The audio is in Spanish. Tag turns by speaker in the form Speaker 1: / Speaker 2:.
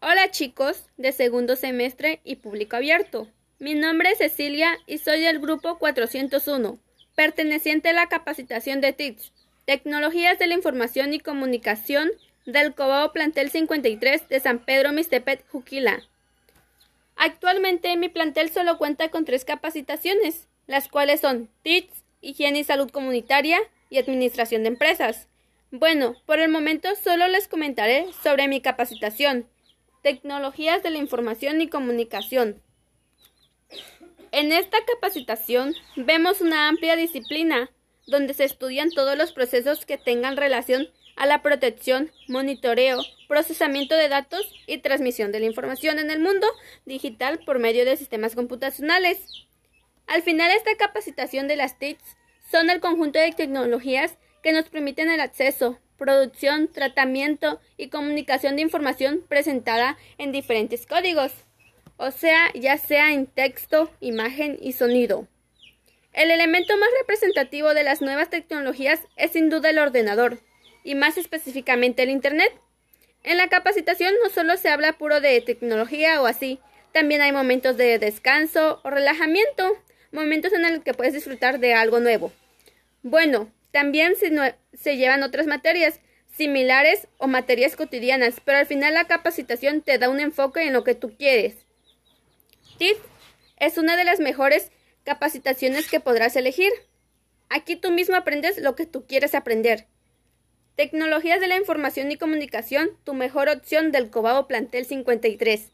Speaker 1: Hola chicos de segundo semestre y público abierto. Mi nombre es Cecilia y soy del grupo 401, perteneciente a la capacitación de TICS, Tecnologías de la Información y Comunicación del Cobao Plantel 53 de San Pedro Mistepet, Juquila. Actualmente mi plantel solo cuenta con tres capacitaciones, las cuales son TICS, Higiene y Salud Comunitaria y Administración de Empresas. Bueno, por el momento solo les comentaré sobre mi capacitación, Tecnologías de la Información y Comunicación. En esta capacitación vemos una amplia disciplina donde se estudian todos los procesos que tengan relación a la protección, monitoreo, procesamiento de datos y transmisión de la información en el mundo digital por medio de sistemas computacionales. Al final, esta capacitación de las TICs son el conjunto de tecnologías que nos permiten el acceso, producción, tratamiento y comunicación de información presentada en diferentes códigos, o sea, ya sea en texto, imagen y sonido. El elemento más representativo de las nuevas tecnologías es sin duda el ordenador, y más específicamente el Internet. En la capacitación no solo se habla puro de tecnología o así, también hay momentos de descanso o relajamiento, momentos en los que puedes disfrutar de algo nuevo. Bueno, también se, llevan otras materias similares o materias cotidianas, pero al final la capacitación te da un enfoque en lo que tú quieres. TID es una de las mejores capacitaciones que podrás elegir. Aquí tú mismo aprendes lo que tú quieres aprender. Tecnologías de la Información y Comunicación, tu mejor opción del Cobao Plantel 53.